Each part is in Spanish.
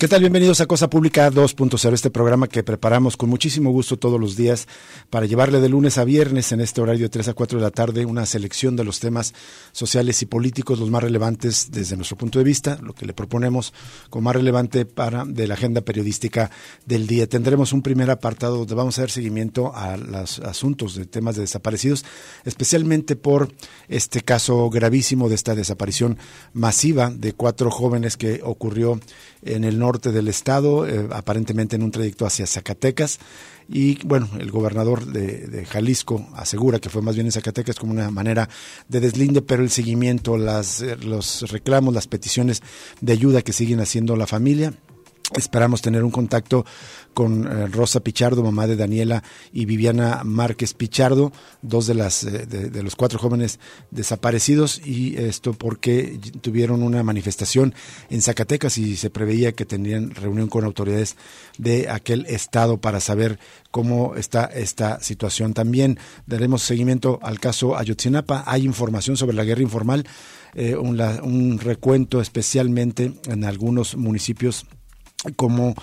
¿Qué tal? Bienvenidos a Cosa Pública 2.0, este programa que preparamos con muchísimo gusto todos los días para llevarle de lunes a viernes en este horario de 3 a 4 de la tarde una selección de los temas sociales y políticos, los más relevantes desde nuestro punto de vista, lo que le proponemos como más relevante para de la agenda periodística del día. Tendremos un primer apartado donde vamos a dar seguimiento a los asuntos de temas de desaparecidos, especialmente por este caso gravísimo de esta desaparición masiva de cuatro jóvenes que ocurrió en el norte del estado, eh, aparentemente en un trayecto hacia Zacatecas. Y bueno, el gobernador de, Jalisco asegura que fue más bien en Zacatecas como una manera de deslinde, pero el seguimiento, las, eh, los reclamos, las peticiones de ayuda que siguen haciendo la familia Esperamos tener un contacto con eh, Rosa Pichardo, mamá de Daniela, y Viviana Márquez Pichardo, dos de, las, eh, de, los cuatro jóvenes desaparecidos, y esto porque tuvieron una manifestación en Zacatecas y se preveía que tendrían reunión con autoridades de aquel estado para saber cómo está esta situación. También daremos seguimiento al caso Ayotzinapa. Hay información sobre la guerra informal, eh, un recuento especialmente en algunos municipios como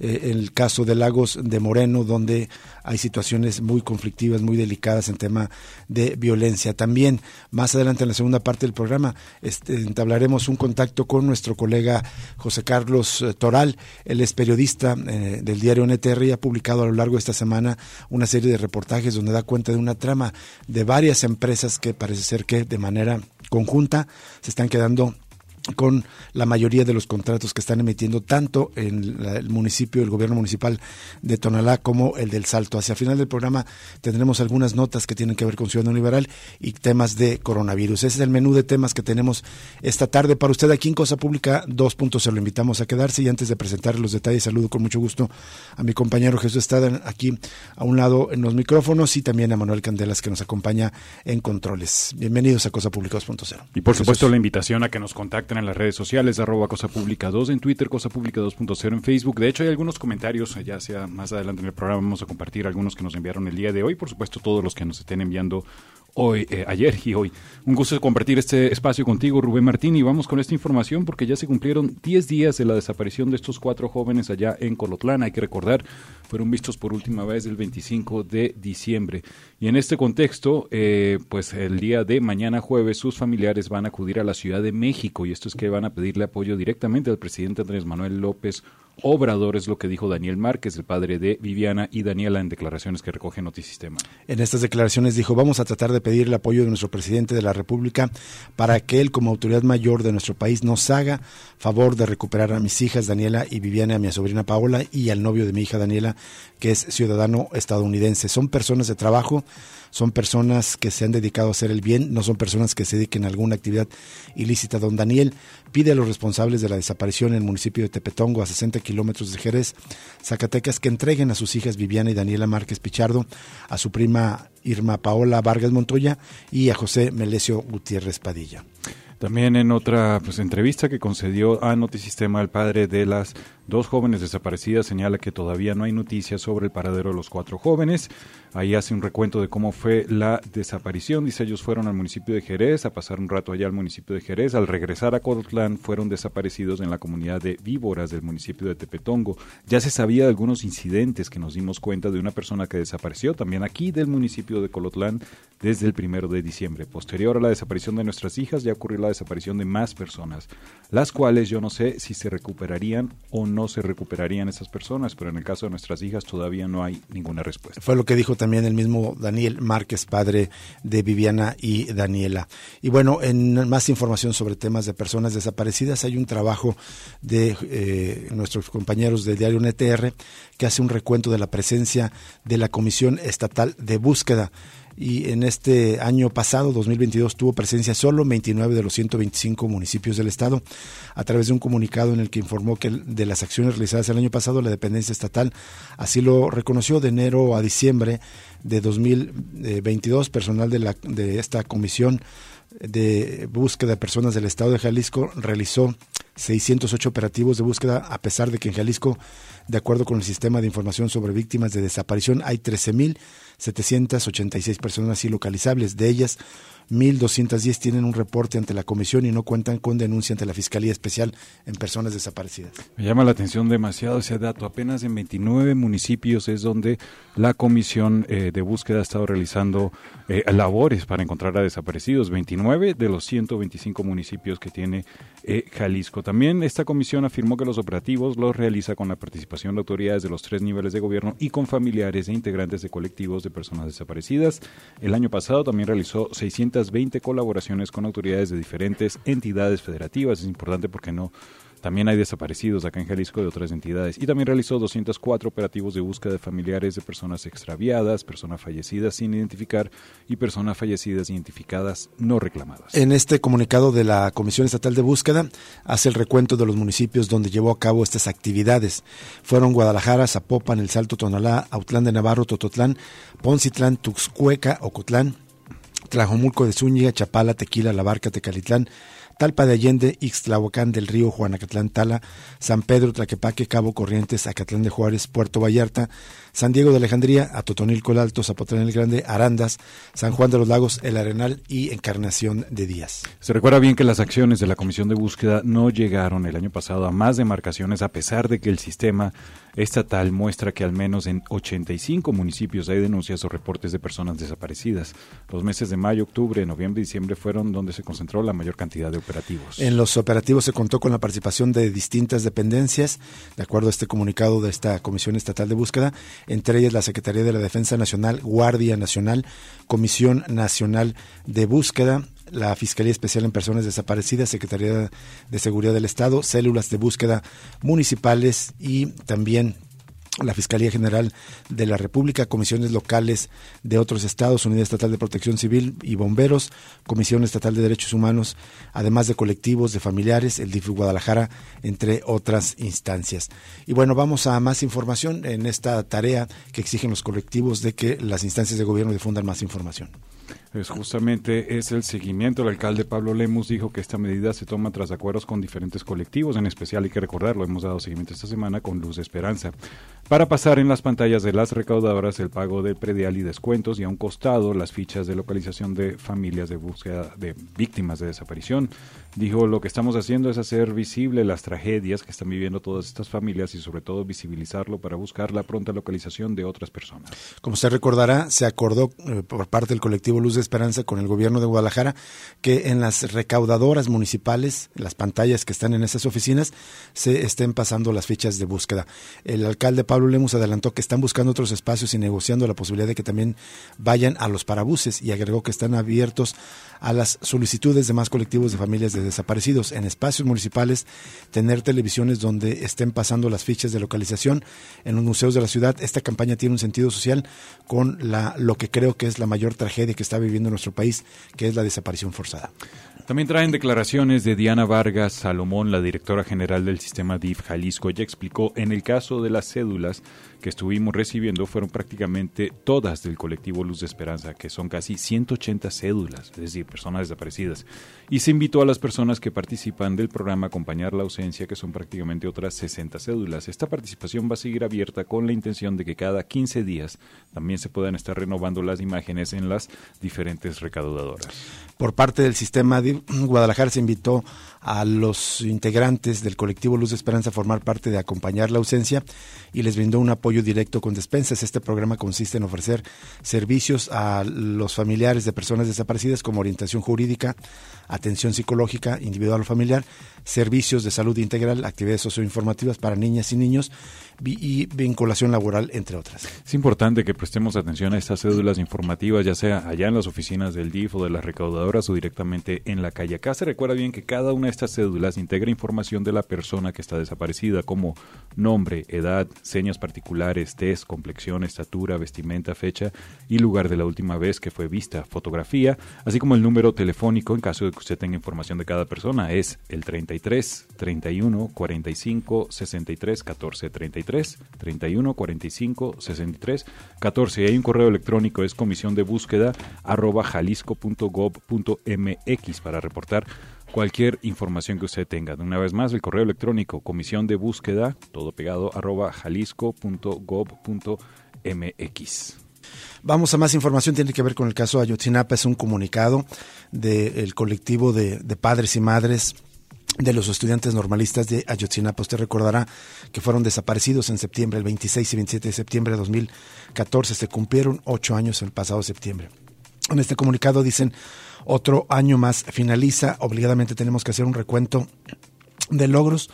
eh, el caso de Lagos de Moreno, donde hay situaciones muy conflictivas, muy delicadas en tema de violencia. También más adelante en la segunda parte del programa este, entablaremos un contacto con nuestro colega José Carlos eh, Toral. Él es periodista eh, del diario NTR y ha publicado a lo largo de esta semana una serie de reportajes donde da cuenta de una trama de varias empresas que parece ser que de manera conjunta se están quedando con la mayoría de los contratos que están emitiendo tanto en el municipio, el gobierno municipal de Tonalá como el del Salto. Hacia el final del programa tendremos algunas notas que tienen que ver con Ciudadano Liberal y temas de coronavirus. Ese es el menú de temas que tenemos esta tarde para usted aquí en Cosa Pública 2.0. Lo invitamos a quedarse y antes de presentar los detalles, saludo con mucho gusto a mi compañero Jesús Estrada aquí a un lado en los micrófonos y también a Manuel Candelas que nos acompaña en controles. Bienvenidos a Cosa Pública 2.0. Y por supuesto la invitación a que nos contacten en las redes sociales, arroba Cosa Pública 2 en Twitter, Cosa Pública 2.0 en Facebook. De hecho, hay algunos comentarios, ya sea más adelante en el programa, vamos a compartir algunos que nos enviaron el día de hoy. Por supuesto, todos los que nos estén enviando hoy, eh, ayer y hoy. Un gusto compartir este espacio contigo, Rubén Martín, y vamos con esta información porque ya se cumplieron 10 días de la desaparición de estos cuatro jóvenes allá en Colotlán. Hay que recordar, fueron vistos por última vez el 25 de diciembre. Y en este contexto, eh, pues el día de mañana jueves, sus familiares van a acudir a la Ciudad de México y esto es que van a pedirle apoyo directamente al presidente Andrés Manuel López Obrador, es lo que dijo Daniel Márquez, el padre de Viviana y Daniela, en declaraciones que recoge Notisistema. En estas declaraciones dijo, vamos a tratar de pedir el apoyo de nuestro presidente de la República para que él, como autoridad mayor de nuestro país, nos haga favor de recuperar a mis hijas, Daniela y Viviana, a mi sobrina Paola y al novio de mi hija, Daniela, que es ciudadano estadounidense. Son personas de trabajo son personas que se han dedicado a hacer el bien, no son personas que se dediquen a alguna actividad ilícita. Don Daniel pide a los responsables de la desaparición en el municipio de Tepetongo, a 60 kilómetros de Jerez, Zacatecas, que entreguen a sus hijas Viviana y Daniela Márquez Pichardo, a su prima Irma Paola Vargas Montoya y a José Melesio Gutiérrez Padilla. También en otra pues, entrevista que concedió a Notisistema, el padre de las dos jóvenes desaparecidas señala que todavía no hay noticias sobre el paradero de los cuatro jóvenes. Ahí hace un recuento de cómo fue la desaparición. Dice, ellos fueron al municipio de Jerez a pasar un rato allá al municipio de Jerez. Al regresar a Cotlán fueron desaparecidos en la comunidad de Víboras del municipio de Tepetongo. Ya se sabía de algunos incidentes que nos dimos cuenta de una persona que desapareció también aquí del municipio de Colotlán desde el primero de diciembre. Posterior a la desaparición de nuestras hijas ya ocurrió la desaparición de más personas, las cuales yo no sé si se recuperarían o no se recuperarían esas personas, pero en el caso de nuestras hijas todavía no hay ninguna respuesta. Fue lo que dijo también el mismo Daniel Márquez, padre de Viviana y Daniela. Y bueno, en más información sobre temas de personas desaparecidas, hay un trabajo de eh, nuestros compañeros del diario NTR que hace un recuento de la presencia de la Comisión Estatal de Búsqueda y en este año pasado, 2022, tuvo presencia solo en 29 de los 125 municipios del estado, a través de un comunicado en el que informó que de las acciones realizadas el año pasado, la dependencia estatal así lo reconoció de enero a diciembre de 2022, personal de, la, de esta comisión de búsqueda de personas del estado de Jalisco realizó 608 operativos de búsqueda, a pesar de que en Jalisco, de acuerdo con el sistema de información sobre víctimas de desaparición, hay 13.786 personas ilocalizables. De ellas, 1.210 tienen un reporte ante la comisión y no cuentan con denuncia ante la Fiscalía Especial en personas desaparecidas. Me llama la atención demasiado ese dato. Apenas en 29 municipios es donde la comisión eh, de búsqueda ha estado realizando eh, labores para encontrar a desaparecidos. 29 de los 125 municipios que tiene eh, Jalisco. También esta comisión afirmó que los operativos los realiza con la participación de autoridades de los tres niveles de gobierno y con familiares e integrantes de colectivos de personas desaparecidas. El año pasado también realizó 600 20 colaboraciones con autoridades de diferentes entidades federativas. Es importante porque no también hay desaparecidos acá en Jalisco de otras entidades. Y también realizó 204 operativos de búsqueda de familiares de personas extraviadas, personas fallecidas sin identificar y personas fallecidas identificadas no reclamadas. En este comunicado de la Comisión Estatal de Búsqueda hace el recuento de los municipios donde llevó a cabo estas actividades. Fueron Guadalajara, Zapopan, El Salto, Tonalá, Autlán de Navarro, Tototlán, Poncitlán, Tuxcueca, Ocotlán, Tlajomulco de Zúñiga, Chapala, Tequila, La Barca, Tecalitlán, Talpa de Allende, Ixtlahuacán del Río, Juanacatlán, Tala, San Pedro, Tlaquepaque, Cabo Corrientes, Acatlán de Juárez, Puerto Vallarta, San Diego de Alejandría, Atotonilco el Alto, Zapotlán el Grande, Arandas, San Juan de los Lagos, El Arenal y Encarnación de Díaz. Se recuerda bien que las acciones de la Comisión de Búsqueda no llegaron el año pasado a más demarcaciones a pesar de que el sistema estatal muestra que al menos en 85 municipios hay denuncias o reportes de personas desaparecidas. Los meses de mayo, octubre, noviembre y diciembre fueron donde se concentró la mayor cantidad de En los operativos se contó con la participación de distintas dependencias, de acuerdo a este comunicado de esta Comisión Estatal de Búsqueda, entre ellas la Secretaría de la Defensa Nacional, Guardia Nacional, Comisión Nacional de Búsqueda, la Fiscalía Especial en Personas Desaparecidas, Secretaría de Seguridad del Estado, células de búsqueda municipales y también la Fiscalía General de la República, comisiones locales de otros estados, Unidad Estatal de Protección Civil y Bomberos, Comisión Estatal de Derechos Humanos, además de colectivos de familiares, el DIF Guadalajara, entre otras instancias. Y bueno, vamos a más información en esta tarea que exigen los colectivos de que las instancias de gobierno difundan más información. Es justamente es el seguimiento. El alcalde Pablo Lemus dijo que esta medida se toma tras acuerdos con diferentes colectivos, en especial hay que recordarlo, hemos dado seguimiento esta semana con Luz de Esperanza, para pasar en las pantallas de las recaudadoras el pago del predial y descuentos y a un costado las fichas de localización de familias de búsqueda de víctimas de desaparición. Dijo, lo que estamos haciendo es hacer visible las tragedias que están viviendo todas estas familias y sobre todo visibilizarlo para buscar la pronta localización de otras personas. Como usted recordará, se acordó eh, por parte del colectivo Luz de Esperanza con el gobierno de Guadalajara que en las recaudadoras municipales, las pantallas que están en esas oficinas, se estén pasando las fichas de búsqueda. El alcalde Pablo Lemus adelantó que están buscando otros espacios y negociando la posibilidad de que también vayan a los parabuses y agregó que están abiertos a las solicitudes de más colectivos de familias de desaparecidos en espacios municipales, tener televisiones donde estén pasando las fichas de localización en los museos de la ciudad. Esta campaña tiene un sentido social con la, lo que creo que es la mayor tragedia que está viviendo nuestro país, que es la desaparición forzada. También traen declaraciones de Diana Vargas Salomón, la directora general del sistema DIF Jalisco. Ella explicó en el caso de las cédulas que estuvimos recibiendo fueron prácticamente todas del colectivo Luz de Esperanza, que son casi 180 cédulas, es decir, personas desaparecidas. Y se invitó a las personas que participan del programa a acompañar la ausencia, que son prácticamente otras 60 cédulas. Esta participación va a seguir abierta con la intención de que cada 15 días también se puedan estar renovando las imágenes en las diferentes recaudadoras. Por parte del sistema de Guadalajara se invitó a los integrantes del colectivo Luz de Esperanza formar parte de acompañar la ausencia y les brindó un apoyo directo con despensas. Este programa consiste en ofrecer servicios a los familiares de personas desaparecidas como orientación jurídica, atención psicológica individual o familiar, servicios de salud integral, actividades socioinformativas para niñas y niños y vinculación laboral, entre otras. Es importante que prestemos atención a estas cédulas informativas, ya sea allá en las oficinas del DIF o de las recaudadoras o directamente en la calle. Acá se recuerda bien que cada una de estas cédulas integra información de la persona que está desaparecida, como nombre, edad, señas particulares, test, complexión, estatura, vestimenta, fecha y lugar de la última vez que fue vista, fotografía, así como el número telefónico en caso de que usted tenga información de cada persona. Es el 33 31 45 63 14 33 31 45 63 14 y hay un correo electrónico es comisión de búsqueda arroba jalisco.gov.mx para reportar cualquier información que usted tenga. Una vez más, el correo electrónico comisión de búsqueda, todo pegado, arroba jalisco.gov.mx. Vamos a más información, tiene que ver con el caso Ayotzinapa, es un comunicado del colectivo de, de padres y madres de los estudiantes normalistas de Ayotzinapa. Usted recordará que fueron desaparecidos en septiembre, el 26 y 27 de septiembre de 2014. Se cumplieron ocho años el pasado septiembre. En este comunicado dicen, otro año más finaliza, obligadamente tenemos que hacer un recuento de logros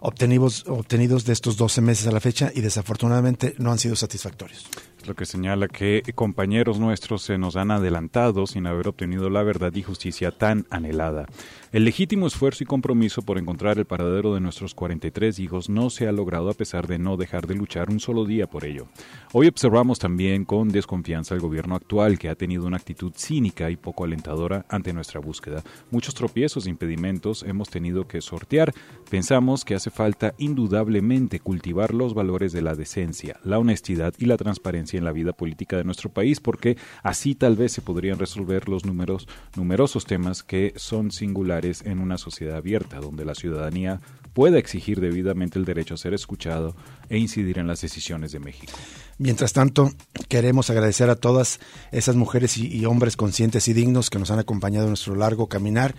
obtenidos, obtenidos de estos 12 meses a la fecha y desafortunadamente no han sido satisfactorios lo que señala que compañeros nuestros se nos han adelantado sin haber obtenido la verdad y justicia tan anhelada. El legítimo esfuerzo y compromiso por encontrar el paradero de nuestros 43 hijos no se ha logrado a pesar de no dejar de luchar un solo día por ello. Hoy observamos también con desconfianza al gobierno actual que ha tenido una actitud cínica y poco alentadora ante nuestra búsqueda. Muchos tropiezos e impedimentos hemos tenido que sortear. Pensamos que hace falta indudablemente cultivar los valores de la decencia, la honestidad y la transparencia en la vida política de nuestro país, porque así tal vez se podrían resolver los números, numerosos temas que son singulares en una sociedad abierta, donde la ciudadanía pueda exigir debidamente el derecho a ser escuchado e incidir en las decisiones de México. Mientras tanto, queremos agradecer a todas esas mujeres y, hombres conscientes y dignos que nos han acompañado en nuestro largo caminar.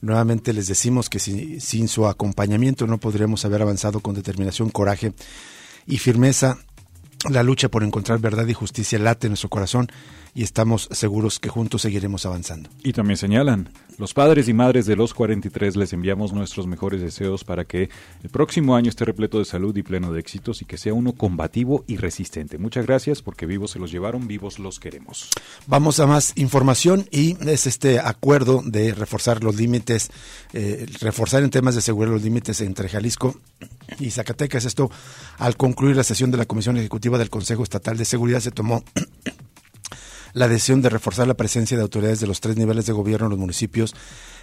Nuevamente les decimos que sin su acompañamiento no podríamos haber avanzado con determinación, coraje y firmeza la lucha por encontrar verdad y justicia late en nuestro corazón y estamos seguros que juntos seguiremos avanzando. Y también señalan, los padres y madres de los 43 les enviamos nuestros mejores deseos para que el próximo año esté repleto de salud y pleno de éxitos y que sea uno combativo y resistente. Muchas gracias porque vivos se los llevaron, vivos los queremos. Vamos a más información y es este acuerdo de reforzar los límites, eh, reforzar en temas de seguridad los límites entre Jalisco y Zacatecas. Esto al concluir la sesión de la Comisión Ejecutiva del Consejo Estatal de Seguridad se tomó la decisión de reforzar la presencia de autoridades de los tres niveles de gobierno en los municipios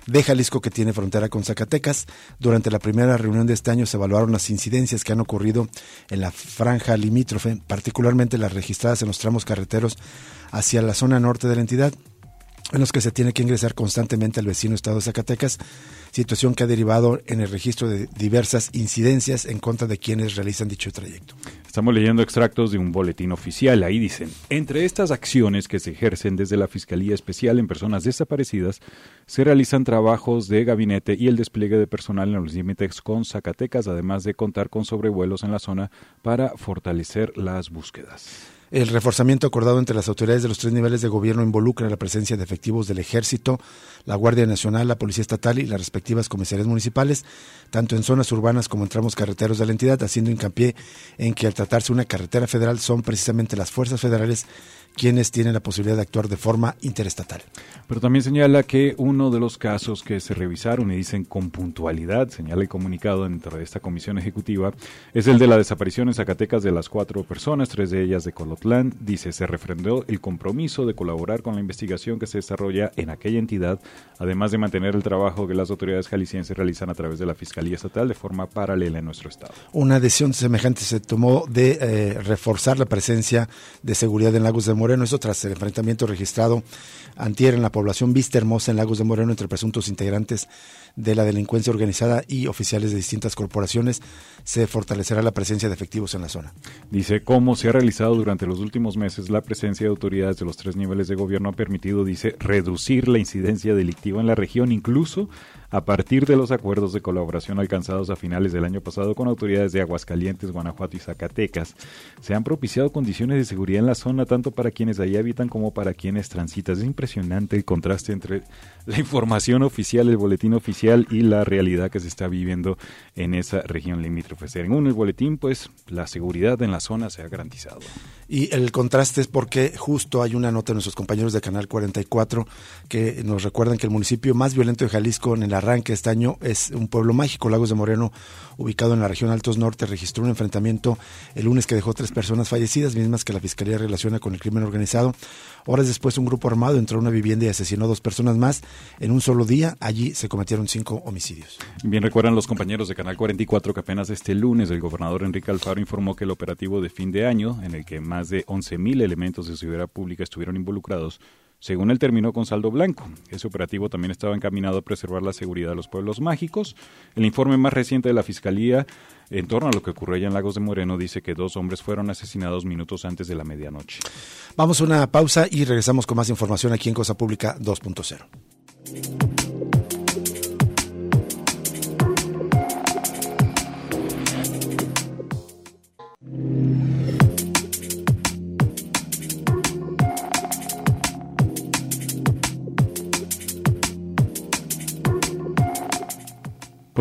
de Jalisco que tiene frontera con Zacatecas. Durante la primera reunión de este año se evaluaron las incidencias que han ocurrido en la franja limítrofe, particularmente las registradas en los tramos carreteros hacia la zona norte de la entidad en los que se tiene que ingresar constantemente al vecino estado de Zacatecas, situación que ha derivado en el registro de diversas incidencias en contra de quienes realizan dicho trayecto. Estamos leyendo extractos de un boletín oficial. Ahí dicen, entre estas acciones que se ejercen desde la Fiscalía Especial en Personas Desaparecidas, se realizan trabajos de gabinete y el despliegue de personal en los límites con Zacatecas, además de contar con sobrevuelos en la zona para fortalecer las búsquedas. El reforzamiento acordado entre las autoridades de los tres niveles de gobierno involucra la presencia de efectivos del Ejército, la Guardia Nacional, la Policía Estatal y las respectivas comisarías municipales, tanto en zonas urbanas como en tramos carreteros de la entidad, haciendo hincapié en que al tratarse una carretera federal son precisamente las fuerzas federales quienes tienen la posibilidad de actuar de forma interestatal. Pero también señala que uno de los casos que se revisaron y dicen con puntualidad, señala el comunicado dentro de esta comisión ejecutiva, es el de la desaparición en Zacatecas de las cuatro personas, tres de ellas de Colotlán. Dice, se refrendó el compromiso de colaborar con la investigación que se desarrolla en aquella entidad, además de mantener el trabajo que las autoridades jaliscienses realizan a través de la Fiscalía Estatal de forma paralela en nuestro estado. Una decisión semejante se tomó de eh, reforzar la presencia de seguridad en Lagos de Moreno, eso tras el enfrentamiento registrado antier en la población Vista Hermosa en Lagos de Moreno entre presuntos integrantes de la delincuencia organizada y oficiales de distintas corporaciones, se fortalecerá la presencia de efectivos en la zona. Dice, cómo se ha realizado durante los últimos meses, la presencia de autoridades de los tres niveles de gobierno ha permitido, dice, reducir la incidencia delictiva en la región, incluso a partir de los acuerdos de colaboración alcanzados a finales del año pasado con autoridades de Aguascalientes, Guanajuato y Zacatecas. Se han propiciado condiciones de seguridad en la zona tanto para quienes allí habitan como para quienes transitan. Es impresionante el contraste entre la información oficial, el boletín oficial y la realidad que se está viviendo en esa región limítrofe. Según el boletín, pues la seguridad en la zona se ha garantizado. Y el contraste es porque justo hay una nota de nuestros compañeros de Canal 44 que nos recuerdan que el municipio más violento de Jalisco en el arranque de este año es un pueblo mágico, Lagos de Moreno, ubicado en la región Altos Norte, registró un enfrentamiento el lunes que dejó tres personas fallecidas, mismas que la Fiscalía relaciona con el crimen organizado. Horas después, un grupo armado entró a una vivienda y asesinó a dos personas más en un solo día. Allí se cometieron cinco homicidios. Bien, recuerdan los compañeros de Canal 44 que apenas este lunes el gobernador Enrique Alfaro informó que el operativo de fin de año, en el que más de 11.000 elementos de seguridad pública estuvieron involucrados, según él terminó con saldo blanco. Ese operativo también estaba encaminado a preservar la seguridad de los pueblos mágicos. El informe más reciente de la Fiscalía en torno a lo que ocurrió allá en Lagos de Moreno dice que dos hombres fueron asesinados minutos antes de la medianoche. Vamos a una pausa y regresamos con más información aquí en Cosa Pública 2.0. Thank you.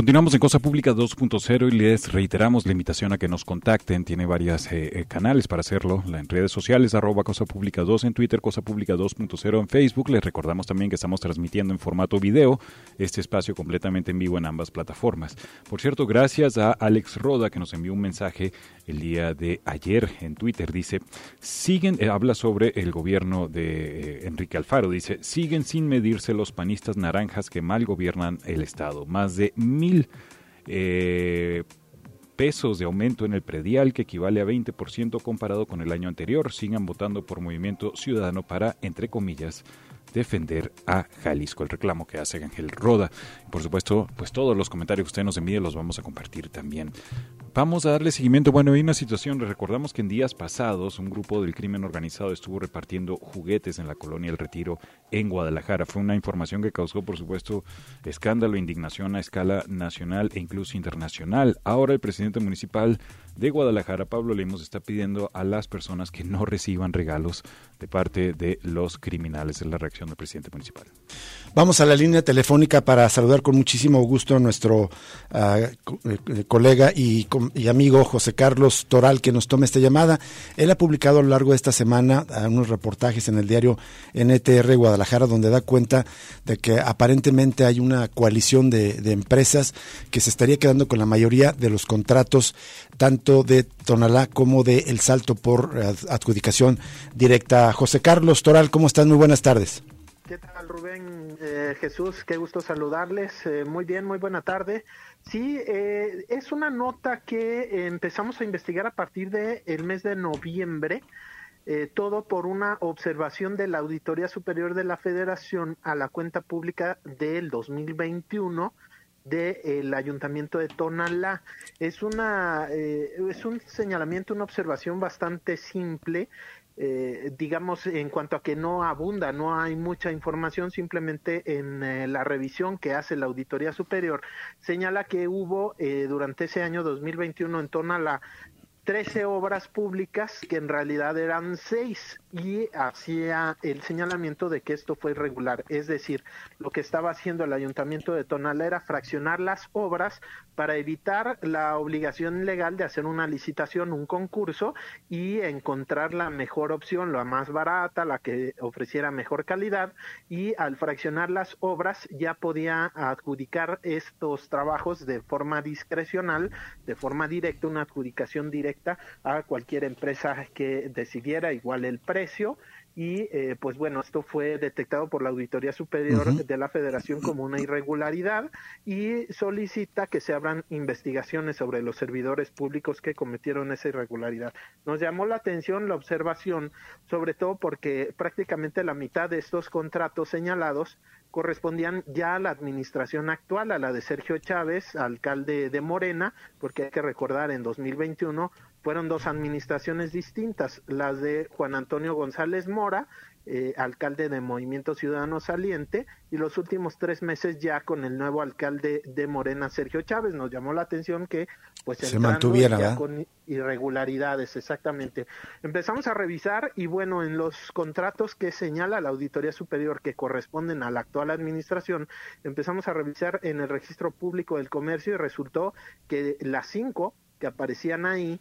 Continuamos en Cosa Pública 2.0 y les reiteramos la invitación a que nos contacten. Tiene varios eh, eh, canales para hacerlo. en redes sociales, arroba Cosa Pública 2 en Twitter, Cosa Pública 2.0 en Facebook. Les recordamos también que estamos transmitiendo en formato video este espacio completamente en vivo en ambas plataformas. Por cierto, gracias a Alex Roda que nos envió un mensaje el día de ayer en Twitter. Dice, siguen, eh, habla sobre el gobierno de Enrique Alfaro. Dice, siguen sin medirse los panistas naranjas que mal gobiernan el Estado. Más de mil eh, pesos de aumento en el predial, que equivale a 20% comparado con el año anterior. Sigan votando por Movimiento Ciudadano para, entre comillas, defender a Jalisco, el reclamo que hace Ángel Roda. Por supuesto, pues todos los comentarios que usted nos envíe los vamos a compartir también. Vamos a darle seguimiento. Bueno, hay una situación, recordamos que en días pasados un grupo del crimen organizado estuvo repartiendo juguetes en la colonia El Retiro en Guadalajara. Fue una información que causó, por supuesto, escándalo, e indignación a escala nacional e incluso internacional. Ahora el presidente municipal de Guadalajara, Pablo Lemos, está pidiendo a las personas que no reciban regalos de parte de los criminales. Es la reacción del presidente municipal. Vamos a la línea telefónica para saludar con muchísimo gusto a nuestro ah, eh, colega y, amigo José Carlos Toral que nos tome esta llamada. Él ha publicado a lo largo de esta semana ah, unos reportajes en el diario NTR Guadalajara donde da cuenta de que aparentemente hay una coalición de, de empresas que se estaría quedando con la mayoría de los contratos tanto de Tonalá como de El Salto por eh, adjudicación directa. José Carlos Toral, ¿cómo estás? Muy buenas tardes. ¿Qué tal, Rubén? Eh, Jesús, qué gusto saludarles. Eh, muy bien, muy buena tarde. Sí, es una nota que empezamos a investigar a partir del el mes de noviembre. todo por una observación de la Auditoría Superior de la Federación a la cuenta pública del 2021 del ayuntamiento de Tonalá. Es, una, eh, es un señalamiento, una observación bastante simple, eh, digamos, en cuanto a que no abunda, no hay mucha información, simplemente en eh, la revisión que hace la Auditoría Superior, señala que hubo durante ese año 2021 en Tonalá 13 obras públicas que en realidad eran seis y hacía el señalamiento de que esto fue irregular. Es decir, lo que estaba haciendo el ayuntamiento de Tonala era fraccionar las obras para evitar la obligación legal de hacer una licitación, un concurso y encontrar la mejor opción, la más barata, la que ofreciera mejor calidad y al fraccionar las obras ya podía adjudicar estos trabajos de forma discrecional, de forma directa, una adjudicación directa a cualquier empresa que decidiera igual el precio y eh, pues bueno, esto fue detectado por la Auditoría Superior de la Federación como una irregularidad y solicita que se abran investigaciones sobre los servidores públicos que cometieron esa irregularidad. Nos llamó la atención la observación, sobre todo porque prácticamente la mitad de estos contratos señalados correspondían ya a la administración actual, a la de Sergio Chávez, alcalde de Morena, porque hay que recordar en 2021 fueron dos administraciones distintas, las de Juan Antonio González Mora eh, alcalde de Movimiento Ciudadano saliente, y los últimos tres meses ya con el nuevo alcalde de Morena, Sergio Chávez. Nos llamó la atención que pues se mantuviera con irregularidades, exactamente. Empezamos a revisar y bueno, en los contratos que señala la Auditoría Superior que corresponden a la actual administración, empezamos a revisar en el registro público del comercio y resultó que las cinco que aparecían ahí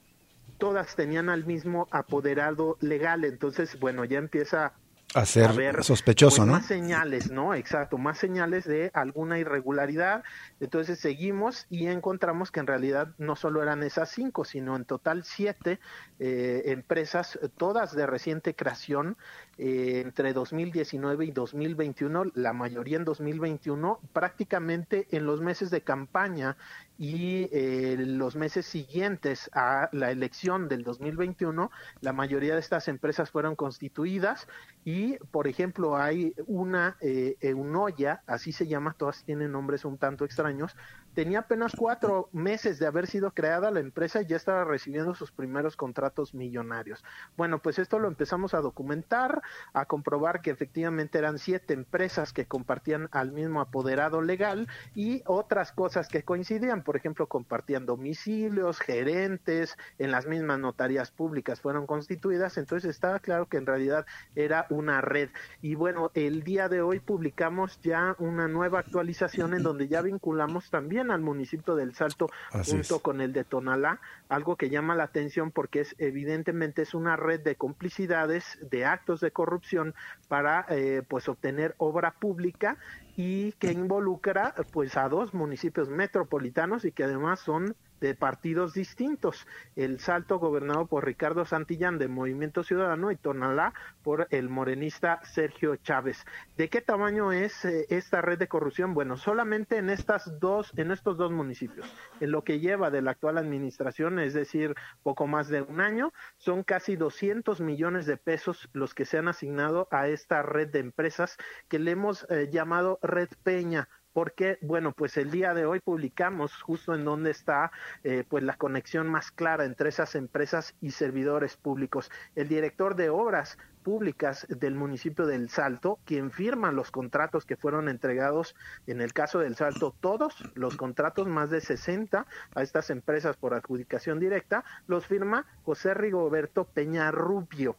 todas tenían al mismo apoderado legal. Entonces, bueno, ya empieza a ser sospechoso, pues, ¿no? Más señales, ¿no? Exacto, más señales de alguna irregularidad. Entonces seguimos y encontramos que en realidad no solo eran esas cinco, sino en total siete eh, empresas, todas de reciente creación, eh, entre 2019 y 2021, la mayoría en 2021, prácticamente en los meses de campaña y eh, los meses siguientes a la elección del 2021, la mayoría de estas empresas fueron constituidas y, por ejemplo, hay una eh, Eunoya, así se llama, todas tienen nombres un tanto extraños, tenía apenas cuatro meses de haber sido creada la empresa y ya estaba recibiendo sus primeros contratos millonarios. Bueno, pues esto lo empezamos a documentar, a comprobar que efectivamente eran siete empresas que compartían al mismo apoderado legal y otras cosas que coincidían por ejemplo, compartían domicilios, gerentes, en las mismas notarías públicas fueron constituidas, entonces estaba claro que en realidad era una red. Y bueno, el día de hoy publicamos ya una nueva actualización en donde ya vinculamos también al municipio del Salto junto con el de Tonalá, algo que llama la atención porque es evidentemente es una red de complicidades, de actos de corrupción para eh, pues obtener obra pública y que involucra pues a dos municipios metropolitanos y que además son de partidos distintos. El Salto gobernado por Ricardo Santillán de Movimiento Ciudadano y Tonalá por el morenista Sergio Chávez. ¿De qué tamaño es eh, esta red de corrupción? Bueno, solamente en estas dos en estos dos municipios, en lo que lleva de la actual administración, es decir, poco más de un año, son casi 200 millones de pesos los que se han asignado a esta red de empresas que le hemos eh, llamado Red Peña porque, bueno, pues el día de hoy publicamos justo en donde está eh, pues la conexión más clara entre esas empresas y servidores públicos. El director de obras públicas del municipio del Salto, quien firma los contratos que fueron entregados, en el caso del Salto, todos los contratos, más de 60 a estas empresas por adjudicación directa, los firma José Rigoberto Peña Rubio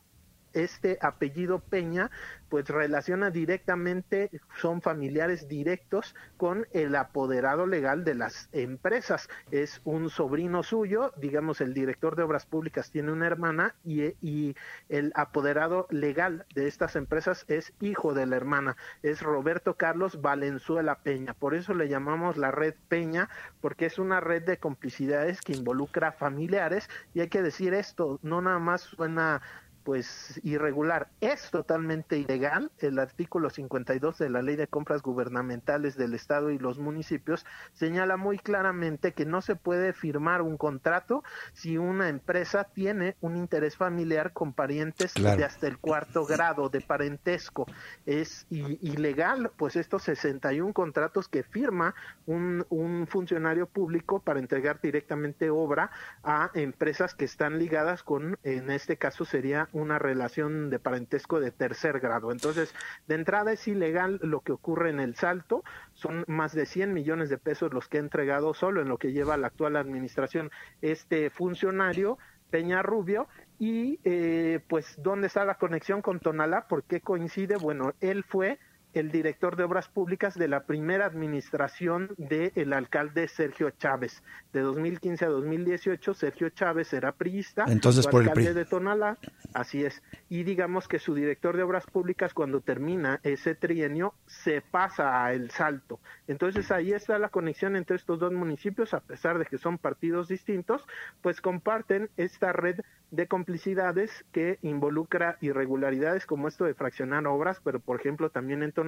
este apellido Peña pues relaciona directamente, son familiares directos con el apoderado legal de las empresas. Es un sobrino suyo, digamos el director de obras públicas tiene una hermana y, y el apoderado legal de estas empresas es hijo de la hermana, es Roberto Carlos Valenzuela Peña. Por eso le llamamos la red Peña, porque es una red de complicidades que involucra familiares y hay que decir esto, no nada más suena pues irregular. Es totalmente ilegal. El artículo 52 de la Ley de Compras Gubernamentales del Estado y los municipios señala muy claramente que no se puede firmar un contrato si una empresa tiene un interés familiar con parientes de hasta el cuarto grado de parentesco. Es ilegal, pues estos 61 contratos que firma un, un funcionario público para entregar directamente obra a empresas que están ligadas con, en este caso sería una relación de parentesco de tercer grado. Entonces, de entrada es ilegal lo que ocurre en el salto, son más de 100 millones de pesos los que ha entregado solo en lo que lleva la actual administración este funcionario. Peña Rubio, y eh, pues, ¿dónde está la conexión con Tonalá? ¿Por qué coincide? Bueno, él fue el director de obras públicas de la primera administración del alcalde Sergio Chávez. De 2015 a 2018, Sergio Chávez era priista, Entonces, por alcalde el de Tonalá, así es. Y digamos que su director de obras públicas, cuando termina ese trienio, se pasa a El Salto. Entonces ahí está la conexión entre estos dos municipios, a pesar de que son partidos distintos, pues comparten esta red de complicidades que involucra irregularidades como esto de fraccionar obras, pero por ejemplo también en Tonalá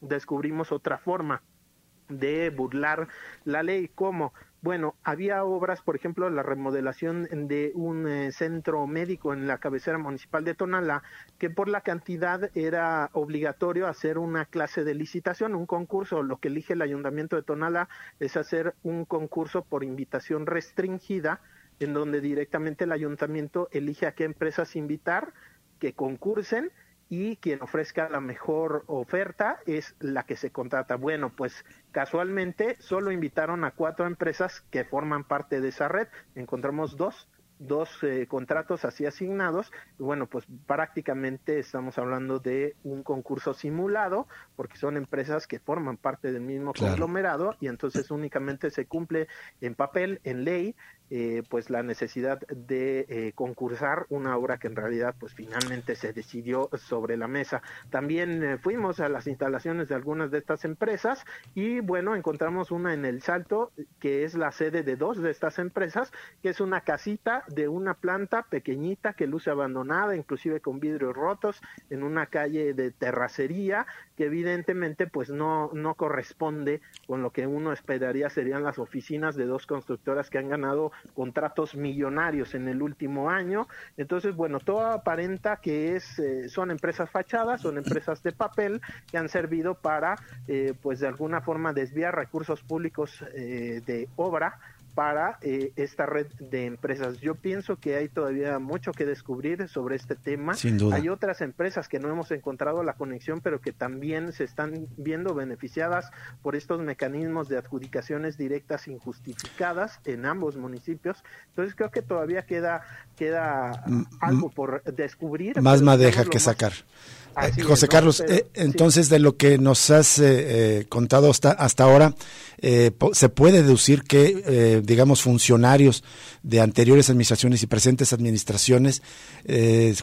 descubrimos otra forma de burlar la ley, como, bueno, había obras, por ejemplo, la remodelación de un eh, centro médico en la cabecera municipal de Tonalá, que por la cantidad era obligatorio hacer una clase de licitación, un concurso. Lo que elige el ayuntamiento de Tonalá es hacer un concurso por invitación restringida en donde directamente el ayuntamiento elige a qué empresas invitar, que concursen y quien ofrezca la mejor oferta es la que se contrata. Bueno, pues casualmente solo invitaron a cuatro empresas que forman parte de esa red. Encontramos dos dos eh, contratos así asignados. Bueno, pues prácticamente estamos hablando de un concurso simulado, porque son empresas que forman parte del mismo conglomerado y entonces únicamente se cumple en papel, en ley, eh, pues la necesidad de eh, concursar una obra que en realidad pues finalmente se decidió sobre la mesa. También eh, fuimos a las instalaciones de algunas de estas empresas y bueno, encontramos una en El Salto que es la sede de dos de estas empresas, que es una casita de una planta pequeñita que luce abandonada, inclusive con vidrios rotos, en una calle de terracería que evidentemente pues no, no corresponde con lo que uno esperaría serían las oficinas de dos constructoras que han ganado contratos millonarios en el último año. Entonces, bueno, todo aparenta que es, eh, son empresas fachadas, son empresas de papel que han servido para, eh, pues de alguna forma, desviar recursos públicos eh, de obra para eh, esta red de empresas. Yo pienso que hay todavía mucho que descubrir sobre este tema. Hay otras empresas que no hemos encontrado la conexión, pero que también se están viendo beneficiadas por estos mecanismos de adjudicaciones directas injustificadas en ambos municipios. Entonces creo que todavía queda queda algo por descubrir. Más madeja que sacar. Eh, José Carlos, eh, entonces de lo que nos has eh, contado hasta, hasta ahora, se puede deducir que, digamos, funcionarios de anteriores administraciones y presentes administraciones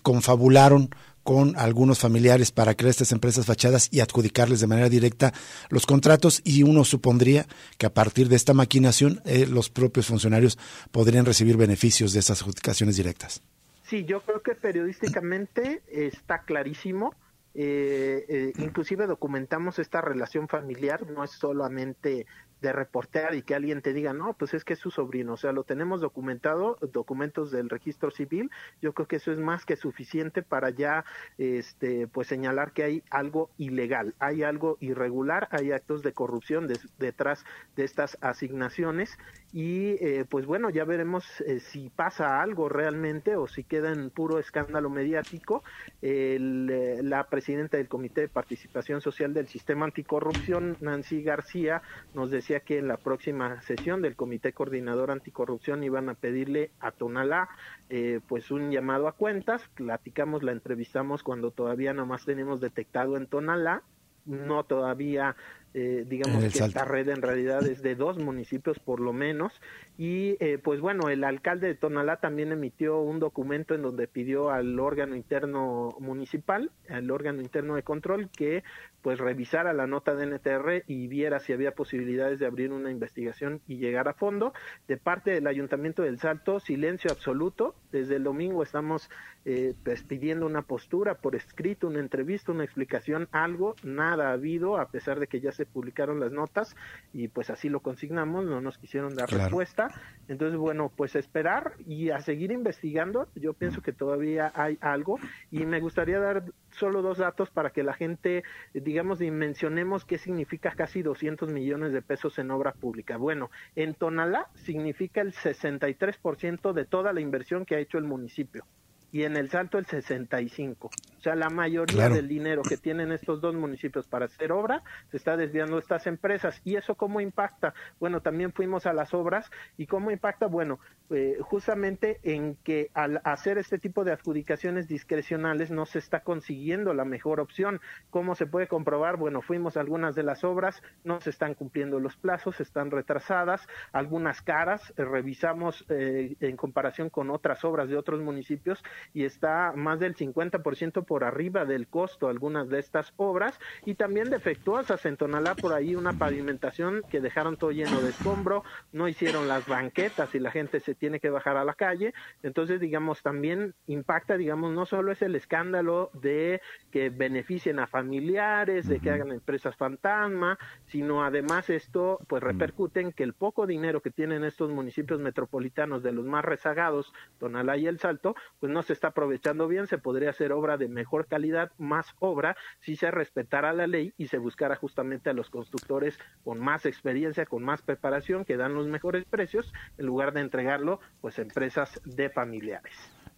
confabularon con algunos familiares para crear estas empresas fachadas y adjudicarles de manera directa los contratos y uno supondría que a partir de esta maquinación los propios funcionarios podrían recibir beneficios de esas adjudicaciones directas. Sí, yo creo que periodísticamente está clarísimo. Eh, eh, inclusive documentamos esta relación familiar, no es solamente de reportear y que alguien te diga, no, pues es que es su sobrino, o sea, lo tenemos documentado, documentos del registro civil, yo creo que eso es más que suficiente para ya, este, pues señalar que hay algo ilegal, hay algo irregular, hay actos de corrupción detrás de estas asignaciones y eh, pues bueno, ya veremos eh, si pasa algo realmente o si queda en puro escándalo mediático. El, eh, la presidenta del Comité de Participación Social del Sistema Anticorrupción, Nancy García, nos decía que en la próxima sesión del Comité Coordinador Anticorrupción iban a pedirle a Tonalá eh, pues un llamado a cuentas, platicamos, la entrevistamos cuando todavía nomás tenemos detectado en Tonalá, no todavía eh, digamos que esta red en realidad es de dos municipios por lo menos. Y eh, pues bueno el alcalde de Tonalá también emitió un documento en donde pidió al órgano interno municipal al órgano interno de control que pues revisara la nota de NTR y viera si había posibilidades de abrir una investigación y llegar a fondo. De parte del ayuntamiento del Salto silencio absoluto. Desde el domingo estamos eh, pues, pidiendo una postura por escrito una entrevista una explicación algo nada ha habido a pesar de que ya se publicaron las notas y pues así lo consignamos, no nos quisieron dar respuesta. Entonces, bueno, pues esperar y a seguir investigando. Yo pienso que todavía hay algo y me gustaría dar solo dos datos para que la gente, digamos, dimensionemos qué significa casi 200 millones de pesos en obra pública. Bueno, en Tonalá significa el 63% de toda la inversión que ha hecho el municipio y en el Salto el 65. O sea, la mayoría del dinero que tienen estos dos municipios para hacer obra se está desviando a estas empresas. ¿Y eso cómo impacta? Bueno, también fuimos a las obras y cómo impacta, bueno, eh, justamente en que al hacer este tipo de adjudicaciones discrecionales no se está consiguiendo la mejor opción. ¿Cómo se puede comprobar? Bueno, fuimos a algunas de las obras, no se están cumpliendo los plazos, están retrasadas, algunas caras, eh, revisamos eh, en comparación con otras obras de otros municipios y está más del 50% por arriba del costo algunas de estas obras. Y también defectuosas en Tonalá por ahí una pavimentación que dejaron todo lleno de escombro, no hicieron las banquetas y la gente se tiene que bajar a la calle, entonces digamos también impacta, digamos, no solo es el escándalo de que beneficien a familiares, de que hagan empresas fantasma, sino además esto pues repercute en que el poco dinero que tienen estos municipios metropolitanos de los más rezagados, Tonalá y El Salto, pues no se está aprovechando bien, se podría hacer obra de mejor calidad, más obra, si se respetara la ley y se buscara justamente a los constructores con más experiencia, con más preparación, que dan los mejores precios, en lugar de entregarlo pues a empresas de familiares.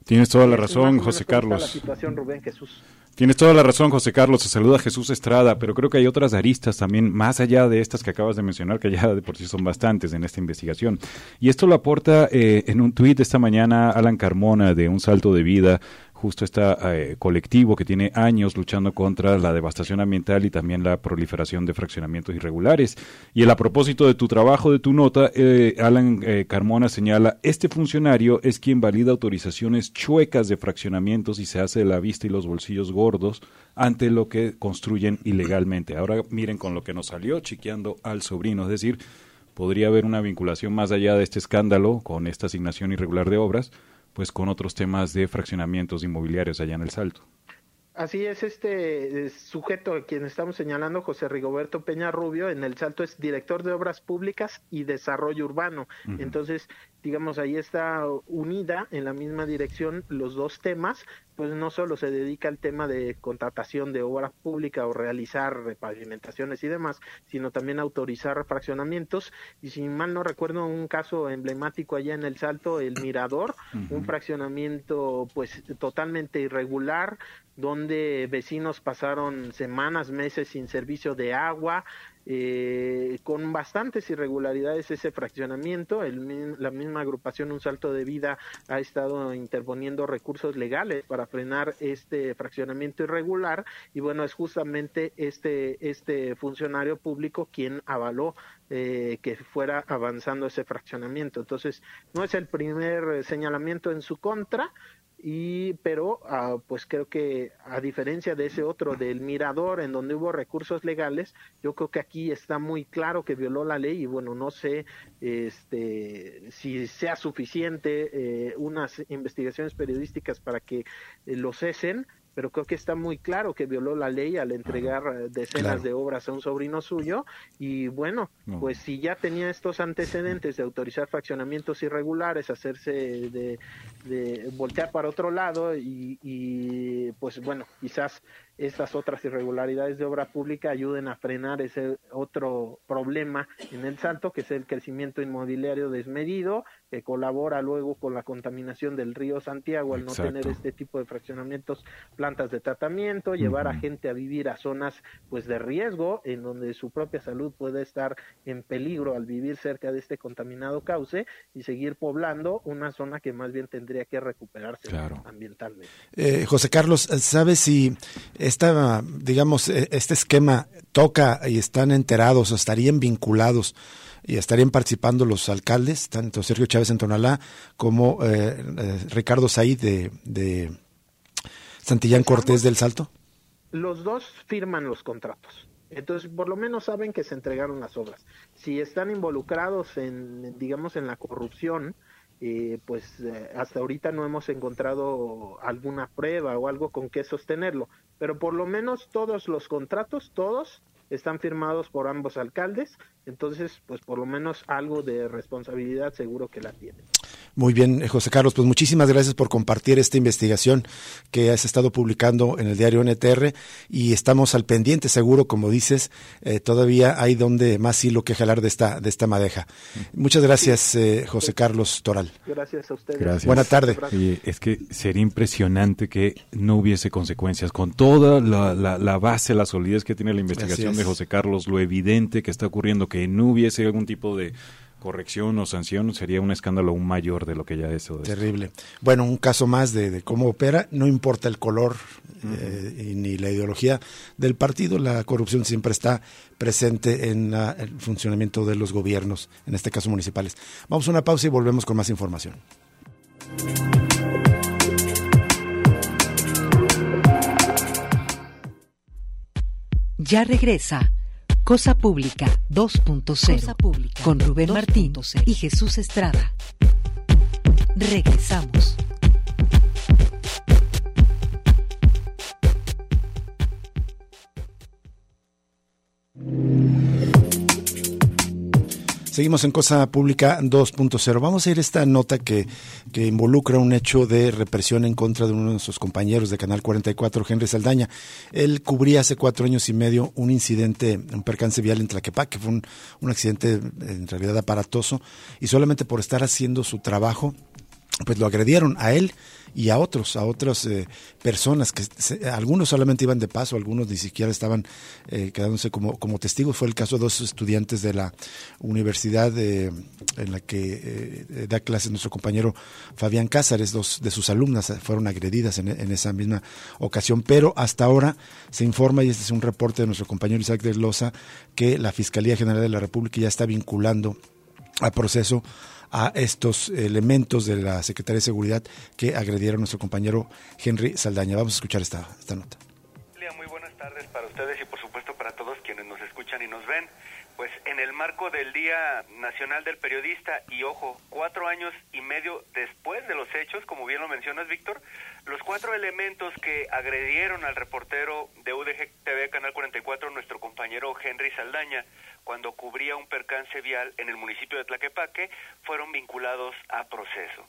Tienes toda la razón, José Carlos. La situación, Rubén Jesús. Tienes toda la razón, José Carlos. Se saluda Jesús Estrada, pero creo que hay otras aristas también, más allá de estas que acabas de mencionar, que ya de por sí son bastantes en esta investigación. Y esto lo aporta eh, en un tuit esta mañana Alan Carmona de Un Salto de Vida, justo este colectivo que tiene años luchando contra la devastación ambiental y también la proliferación de fraccionamientos irregulares. Y a propósito de tu trabajo, de tu nota, eh, Alan eh, Carmona señala, este funcionario es quien valida autorizaciones chuecas de fraccionamientos y se hace de la vista y los bolsillos gordos ante lo que construyen ilegalmente. Ahora miren con lo que nos salió, chiqueando al sobrino, es decir, podría haber una vinculación más allá de este escándalo con esta asignación irregular de obras pues con otros temas de fraccionamientos inmobiliarios allá en el Salto. Así es, este eh, sujeto a quien estamos señalando, José Rigoberto Peña Rubio, en el Salto es director de Obras Públicas y Desarrollo Urbano. Entonces, digamos, ahí está unida en la misma dirección los dos temas, pues no solo se dedica al tema de contratación de obra pública o realizar repavimentaciones y demás, sino también autorizar fraccionamientos. Y si mal no recuerdo, un caso emblemático allá en el Salto, el Mirador, un fraccionamiento pues totalmente irregular, donde vecinos pasaron semanas, meses sin servicio de agua, eh, con bastantes irregularidades ese fraccionamiento. El, la misma agrupación Un Salto de Vida ha estado interponiendo recursos legales para frenar este fraccionamiento irregular y bueno, es justamente este, este funcionario público quien avaló eh, que fuera avanzando ese fraccionamiento. Entonces, no es el primer señalamiento en su contra, y pero ah, pues creo que a diferencia de ese otro del mirador en donde hubo recursos legales yo creo que aquí está muy claro que violó la ley y bueno no sé este si sea suficiente eh, unas investigaciones periodísticas para que eh, lo cesen pero creo que está muy claro que violó la ley al entregar eh, decenas de obras a un sobrino suyo y bueno, pues si ya tenía estos antecedentes de autorizar fraccionamientos irregulares, hacerse de, de voltear para otro lado y, y pues bueno, quizás estas otras irregularidades de obra pública ayuden a frenar ese otro problema en el Salto, que es el crecimiento inmobiliario desmedido, que colabora luego con la contaminación del río Santiago al no tener este tipo de fraccionamientos, plantas de tratamiento, llevar a gente a vivir a zonas pues de riesgo, en donde su propia salud puede estar en peligro al vivir cerca de este contaminado cauce y seguir poblando una zona que más bien tendría que recuperarse ambientalmente. Eh, José Carlos, ¿sabes si esta, digamos, e, este esquema toca y están enterados o estarían vinculados y estarían participando los alcaldes, tanto Sergio Chávez en Tonalá como eh, eh, Ricardo Said de, de Santillán Cortés del Salto? Los dos firman los contratos. Entonces, por lo menos saben que se entregaron las obras. Si están involucrados en, digamos, en la corrupción, eh, pues eh, hasta ahorita no hemos encontrado alguna prueba o algo con que sostenerlo, pero por lo menos todos los contratos, todos están firmados por ambos alcaldes, entonces pues por lo menos algo de responsabilidad seguro que la tienen. Muy bien, José Carlos, pues muchísimas gracias por compartir esta investigación que has estado publicando en el diario NTR y estamos al pendiente, seguro, como dices, eh, todavía hay donde más hilo que jalar de esta, de esta madeja. Muchas gracias, eh, José Carlos Toral. Gracias a ustedes. Gracias. Buena tarde. es que sería impresionante que no hubiese consecuencias con toda la, la base, la solidez que tiene la investigación de José Carlos, lo evidente que está ocurriendo, que no hubiese algún tipo de corrección o sanción sería un escándalo aún mayor de lo que ya es. Terrible. Bueno, un caso más de, cómo opera, no importa el color eh, ni la ideología del partido, la corrupción siempre está presente en el funcionamiento de los gobiernos, en este caso municipales. Vamos a una pausa y volvemos con más información. Ya regresa Cosa Pública 2.0 con Rubén Martín y Jesús Estrada. Regresamos. Seguimos en Cosa Pública 2.0. Vamos a ir a esta nota que, que involucra un hecho de represión en contra de uno de nuestros compañeros de Canal 44, Henry Saldaña. Él cubría hace cuatro años y medio un incidente, un percance vial en Tlaquepaque, que fue un, un accidente en realidad aparatoso, y solamente por estar haciendo su trabajo, pues lo agredieron a él y a otros, a otras eh, personas que algunos solamente iban de paso, algunos ni siquiera estaban eh, quedándose como, como testigos. Fue el caso de dos estudiantes de la universidad en la que eh, da clases nuestro compañero Fabián Cázares, dos de sus alumnas fueron agredidas en, esa misma ocasión, pero hasta ahora se informa, y este es un reporte de nuestro compañero Isaac de Loza, que la Fiscalía General de la República ya está vinculando al proceso a estos elementos de la Secretaría de Seguridad que agredieron a nuestro compañero Henry Saldaña. Vamos a escuchar esta, esta nota. Muy buenas tardes para ustedes y por supuesto para todos quienes nos escuchan y nos ven. Pues en el marco del Día Nacional del Periodista y ojo, cuatro años y medio después de los hechos, como bien lo mencionas Víctor, los cuatro elementos que agredieron al reportero de UDG TV Canal 44, nuestro compañero Henry Saldaña, cuando cubría un percance vial en el municipio de Tlaquepaque, fueron vinculados a proceso.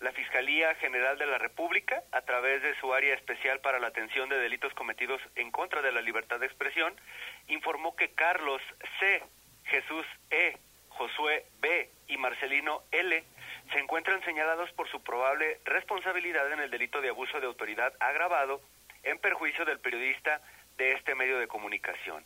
La Fiscalía General de la República, a través de su área especial para la atención de delitos cometidos en contra de la libertad de expresión, informó que Carlos C., Jesús E., Josué B. y Marcelino L. se encuentran señalados por su probable responsabilidad en el delito de abuso de autoridad agravado en perjuicio del periodista de este medio de comunicación.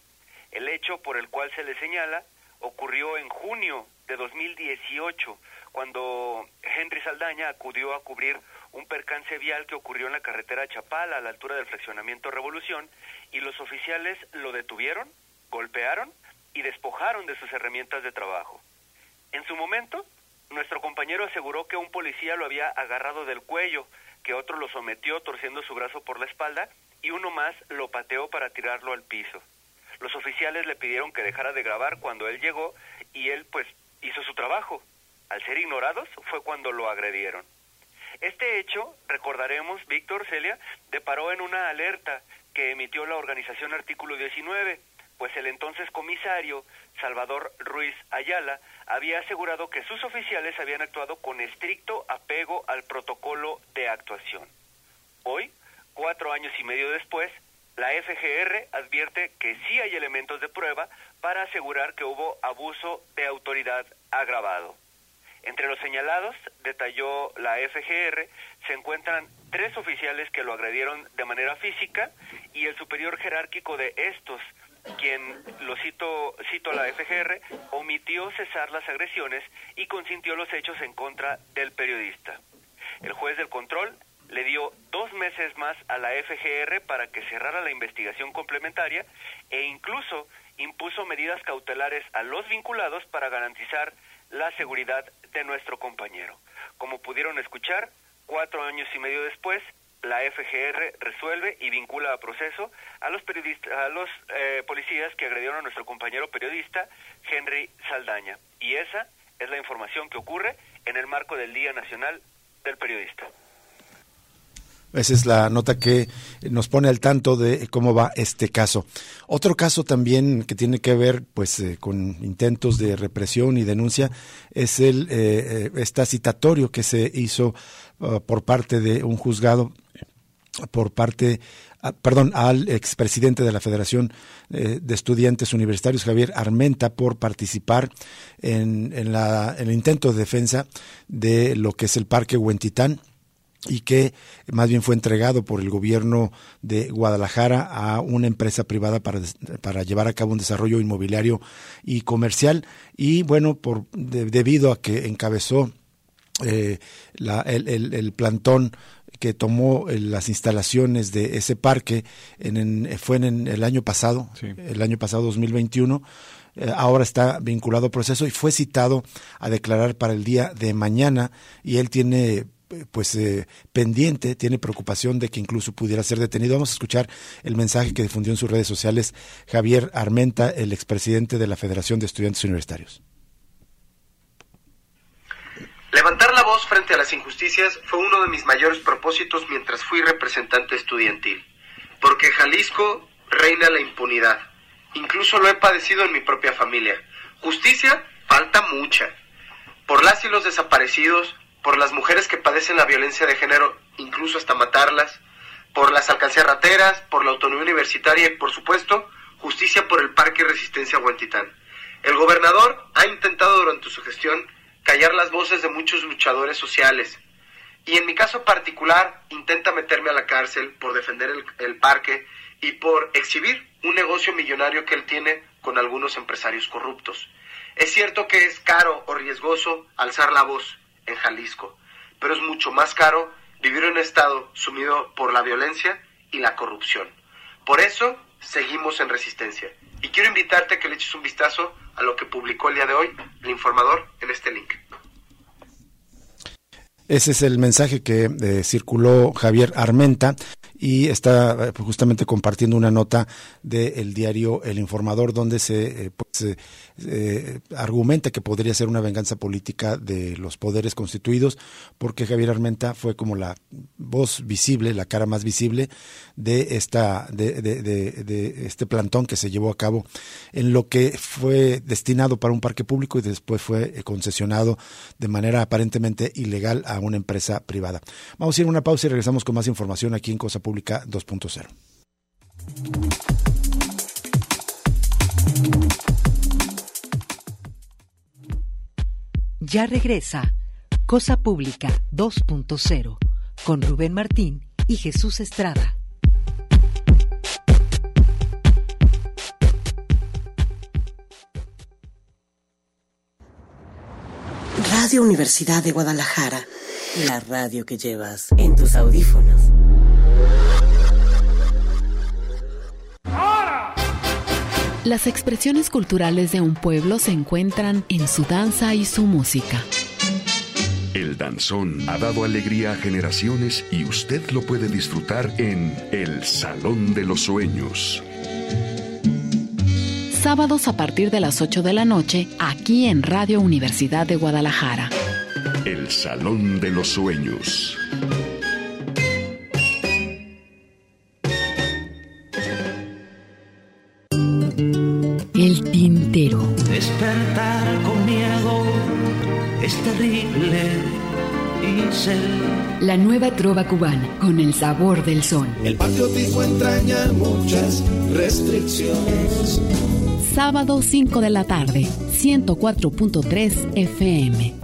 El hecho por el cual se le señala ocurrió en junio de 2018, cuando Henry Saldaña acudió a cubrir un percance vial que ocurrió en la carretera Chapala a la altura del fraccionamiento Revolución y los oficiales lo detuvieron, golpearon y despojaron de sus herramientas de trabajo. En su momento, nuestro compañero aseguró que un policía lo había agarrado del cuello, que otro lo sometió torciendo su brazo por la espalda y uno más lo pateó para tirarlo al piso. Los oficiales le pidieron que dejara de grabar cuando él llegó y él pues hizo su trabajo. Al ser ignorados fue cuando lo agredieron. Este hecho, recordaremos, Víctor Celia, deparó en una alerta que emitió la organización Artículo 19, pues el entonces comisario Salvador Ruiz Ayala había asegurado que sus oficiales habían actuado con estricto apego al protocolo de actuación. Hoy, cuatro años y medio después, la FGR advierte que sí hay elementos de prueba para asegurar que hubo abuso de autoridad agravado. Entre los señalados, detalló la FGR, se encuentran tres oficiales que lo agredieron de manera física y el superior jerárquico de estos, quien, lo cito, cito a la FGR, omitió cesar las agresiones y consintió los hechos en contra del periodista. El juez del control le dio dos meses más a la FGR para que cerrara la investigación complementaria e incluso impuso medidas cautelares a los vinculados para garantizar la seguridad de nuestro compañero. Como pudieron escuchar, cuatro años y medio después, la FGR resuelve y vincula a proceso a los periodistas, a los eh, policías que agredieron a nuestro compañero periodista Henry Saldaña. Y esa es la información que ocurre en el marco del Día Nacional del Periodista. Esa es la nota que nos pone al tanto de cómo va este caso. Otro caso también que tiene que ver pues eh, con intentos de represión y denuncia es el eh, eh citatorio que se hizo uh, por parte de un juzgado por parte ah, perdón, al expresidente de la Federación eh, de Estudiantes Universitarios, Javier Armenta, por participar en, en, la, el intento de defensa de lo que es el Parque Huentitán y que más bien fue entregado por el gobierno de Guadalajara a una empresa privada para, para llevar a cabo un desarrollo inmobiliario y comercial. Y bueno por debido a que encabezó eh, la, el, el, plantón que tomó eh, las instalaciones de ese parque en, fue en, el año pasado, el año pasado 2021, eh, ahora está vinculado al proceso y fue citado a declarar para el día de mañana y él tiene pues eh, pendiente, tiene preocupación de que incluso pudiera ser detenido. Vamos a escuchar el mensaje que difundió en sus redes sociales Javier Armenta, el expresidente de la Federación de Estudiantes Universitarios. Levantar la voz frente a las injusticias fue uno de mis mayores propósitos mientras fui representante estudiantil, porque Jalisco reina la impunidad. Incluso lo he padecido en mi propia familia. Justicia falta mucha. Por las y los desaparecidos, por las mujeres que padecen la violencia de género, incluso hasta matarlas, por las alcancías rateras, por la autonomía universitaria y, por supuesto, justicia por el Parque Resistencia Huentitán. El gobernador ha intentado durante su gestión callar las voces de muchos luchadores sociales. Y en mi caso particular, intenta meterme a la cárcel por defender el, parque y por exhibir un negocio millonario que él tiene con algunos empresarios corruptos. Es cierto que es caro o riesgoso alzar la voz en Jalisco, pero es mucho más caro vivir en un estado sumido por la violencia y la corrupción. Por eso seguimos en resistencia. Y quiero invitarte a que le eches un vistazo a lo que publicó el día de hoy el informador en este link. Ese es el mensaje que eh, circuló Javier Armenta y está eh, justamente compartiendo una nota del diario El Informador donde se eh, eh, argumenta que podría ser una venganza política de los poderes constituidos porque Javier Armenta fue como la voz visible, la cara más visible de esta de, este plantón que se llevó a cabo en lo que fue destinado para un parque público y después fue concesionado de manera aparentemente ilegal a una empresa privada. Vamos a ir a una pausa y regresamos con más información aquí en Cosa Pública 2.0. Ya regresa Cosa Pública 2.0 con Rubén Martín y Jesús Estrada. Radio Universidad de Guadalajara, la radio que llevas en tus audífonos. Las expresiones culturales de un pueblo se encuentran en su danza y su música. El danzón ha dado alegría a generaciones y usted lo puede disfrutar en El Salón de los Sueños. Sábados a partir de las 8 de la noche, aquí en Radio Universidad de Guadalajara. El Salón de los Sueños. El tintero. Despertar con miedo es terrible y ser La nueva trova cubana con el sabor del son. El patriotismo entraña muchas restricciones. Sábado 5 de la tarde, 104.3 FM.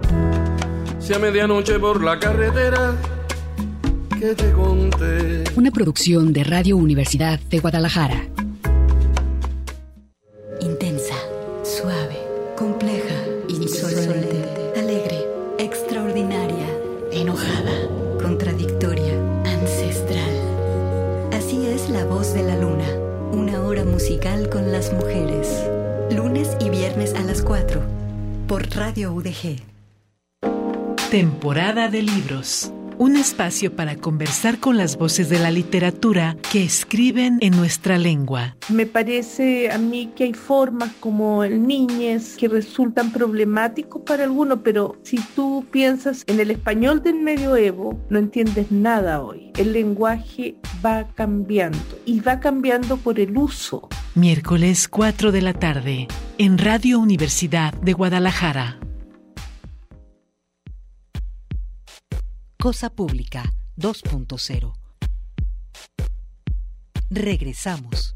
Si a medianoche por la carretera que te conté. Una producción de Radio Universidad de Guadalajara. Temporada de libros. Un espacio para conversar con las voces de la literatura que escriben en nuestra lengua. Me parece a mí que hay formas como el niñez que resultan problemáticos para algunos, pero si tú piensas en el español del medioevo, no entiendes nada hoy. El lenguaje va cambiando y va cambiando por el uso. Miércoles 4 de la tarde en Radio Universidad de Guadalajara. Cosa Pública 2.0. Regresamos.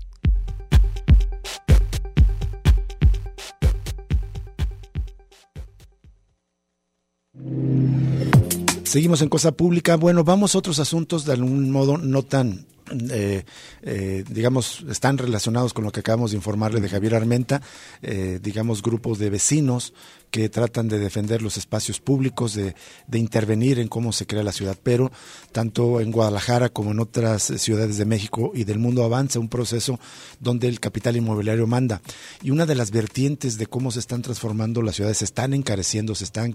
Seguimos en Cosa Pública. Bueno, vamos a otros asuntos de algún modo no tan eh, eh, digamos, están relacionados con lo que acabamos de informarle de Javier Armenta, eh, digamos, grupos de vecinos que tratan de defender los espacios públicos, de, de, intervenir en cómo se crea la ciudad. Pero tanto en Guadalajara como en otras ciudades de México y del mundo avanza un proceso donde el capital inmobiliario manda. Y una de las vertientes de cómo se están transformando las ciudades, se están encareciendo, se están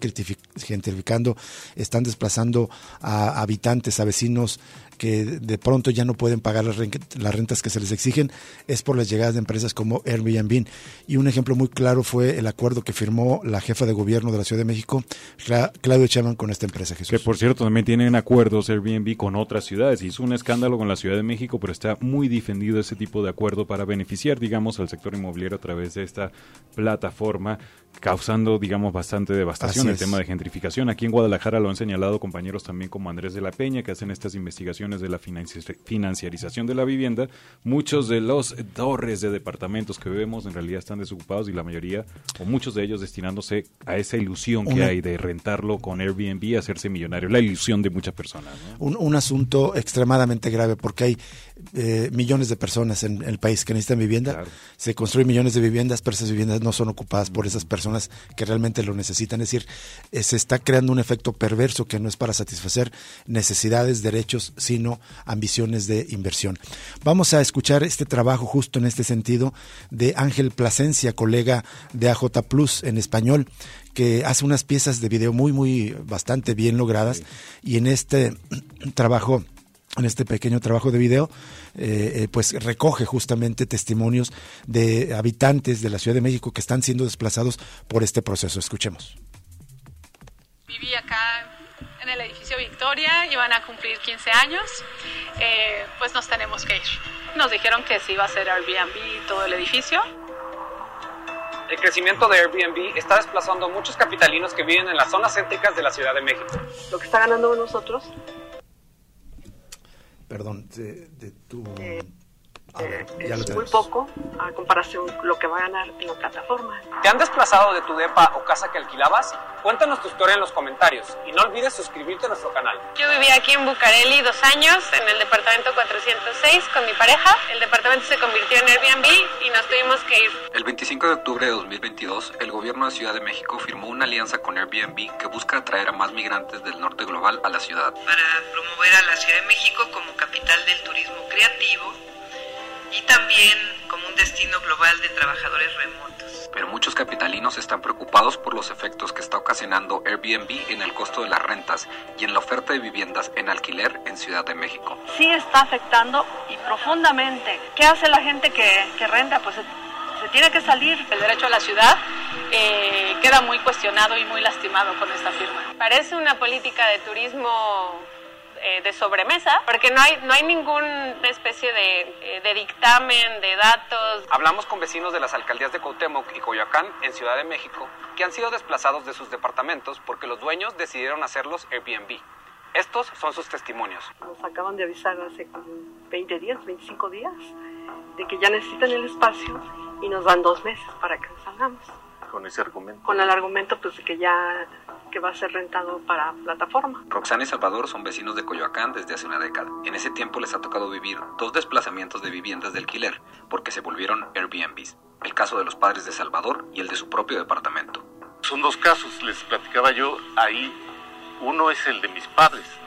gentrificando, están desplazando a habitantes, a vecinos que de pronto ya no pueden pagar las, rentas que se les exigen es por las llegadas de empresas como Airbnb. Y un ejemplo muy claro fue el acuerdo que firmó la jefa de gobierno de la Ciudad de México, Claudio Chaman, con esta empresa, Jesús. Que por cierto también tienen acuerdos Airbnb con otras ciudades. Hizo un escándalo con la Ciudad de México, pero está muy defendido ese tipo de acuerdo para beneficiar, digamos, al sector inmobiliario a través de esta plataforma causando, digamos, bastante devastación el tema de gentrificación. Aquí en Guadalajara lo han señalado compañeros también como Andrés de la Peña, que hacen estas investigaciones de la financiarización de la vivienda. Muchos de los torres de departamentos que vemos en realidad están desocupados y la mayoría, o muchos de ellos, destinándose a esa ilusión que hay de rentarlo con Airbnb y hacerse millonario. La ilusión de muchas personas. Un, un asunto extremadamente grave porque hay eh, millones de personas en, el país que necesitan vivienda. Se construyen millones de viviendas, pero esas viviendas no son ocupadas por esas personas que realmente lo necesitan. Es decir, eh, se está creando un efecto perverso que no es para satisfacer necesidades, derechos, sino ambiciones de inversión. Vamos a escuchar este trabajo justo en este sentido de Ángel Plasencia, colega de AJ Plus en español que hace unas piezas de video muy, muy, bastante bien logradas y en este trabajo en este pequeño trabajo de video, eh, eh, pues recoge justamente testimonios de habitantes de la Ciudad de México que están siendo desplazados por este proceso. Escuchemos. Viví acá en el edificio Victoria, iban a cumplir 15 años, eh, pues nos tenemos que ir. Nos dijeron que se iba a hacer Airbnb todo el edificio. El crecimiento de Airbnb está desplazando a muchos capitalinos que viven en las zonas céntricas de la Ciudad de México. Lo que está ganando nosotros perdón, de, de tu... Eh, es muy poco a comparación con lo que va a ganar en la plataforma. ¿Te han desplazado de tu depa o casa que alquilabas? Cuéntanos tu historia en los comentarios y no olvides suscribirte a nuestro canal. Yo viví aquí en Bucareli dos años, en el departamento 406 con mi pareja. El departamento se convirtió en Airbnb y nos tuvimos que ir. El 25 de octubre de 2022, el gobierno de Ciudad de México firmó una alianza con Airbnb que busca atraer a más migrantes del norte global a la ciudad. Para promover a la Ciudad de México como capital del turismo creativo y también como un destino global de trabajadores remotos. Pero muchos capitalinos están preocupados por los efectos que está ocasionando Airbnb en el costo de las rentas y en la oferta de viviendas en alquiler en Ciudad de México. Sí está afectando y profundamente. ¿Qué hace la gente que, que renta? Pues se, tiene que salir. El derecho a la ciudad eh, queda muy cuestionado y muy lastimado con esta firma. Parece una política de turismo eh, de sobremesa, porque no hay, no hay ninguna especie de, eh, de, dictamen, de datos. Hablamos con vecinos de las alcaldías de Cuauhtémoc y Coyoacán, en Ciudad de México, que han sido desplazados de sus departamentos porque los dueños decidieron hacerlos Airbnb. Estos son sus testimonios. Nos acaban de avisar hace 20 días, 25 días, de que ya necesitan el espacio y nos dan dos meses para que salgamos. Con ese argumento. Con el argumento pues de que ya que va a ser rentado para plataforma. Roxana y Salvador son vecinos de Coyoacán desde hace una década. En ese tiempo les ha tocado vivir dos desplazamientos de viviendas de alquiler porque se volvieron Airbnbs. El caso de los padres de Salvador y el de su propio departamento. Son dos casos, les platicaba yo ahí. Uno es el de mis padres.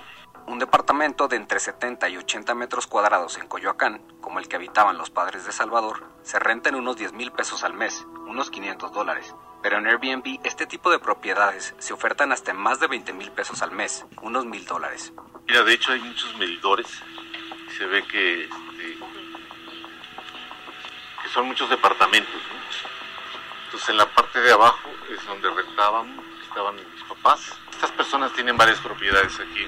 Un departamento de entre 70 y 80 metros cuadrados en Coyoacán, como el que habitaban los padres de Salvador, se renta en unos 10 mil pesos al mes, unos 500 dólares. Pero en Airbnb este tipo de propiedades se ofertan hasta en más de 20 mil pesos al mes, unos mil dólares. Mira, de hecho hay muchos medidores. Se ve que, este, que son muchos departamentos. Entonces en la parte de abajo es donde rentábamos, estaban mis papás. Estas personas tienen varias propiedades aquí